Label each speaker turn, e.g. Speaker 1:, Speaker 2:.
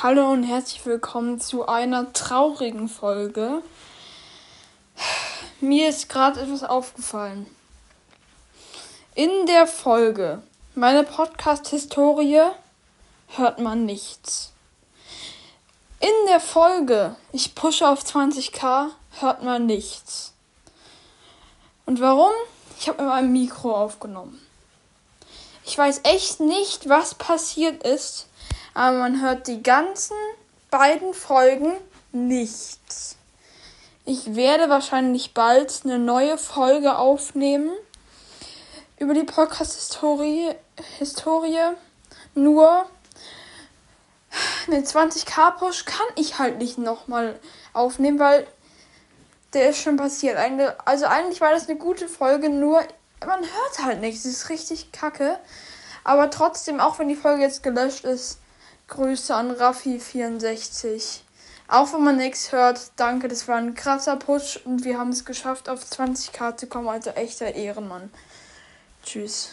Speaker 1: Hallo und herzlich willkommen zu einer traurigen Folge. Mir ist gerade etwas aufgefallen. In der Folge meine Podcast-Historie hört man nichts. In der Folge ich pushe auf 20k hört man nichts. Und warum? Ich habe mit meinem Mikro aufgenommen. Ich weiß echt nicht, was passiert ist aber man hört die ganzen beiden Folgen nichts. Ich werde wahrscheinlich bald eine neue Folge aufnehmen über die Podcast-Historie. Historie. Nur eine 20k-Push kann ich halt nicht nochmal aufnehmen, weil der ist schon passiert. Also eigentlich war das eine gute Folge, nur man hört halt nichts. Es ist richtig kacke. Aber trotzdem, auch wenn die Folge jetzt gelöscht ist, Grüße an Raffi64. Auch wenn man nichts hört, danke, das war ein krasser Push und wir haben es geschafft, auf 20k zu kommen, also echter Ehrenmann. Tschüss.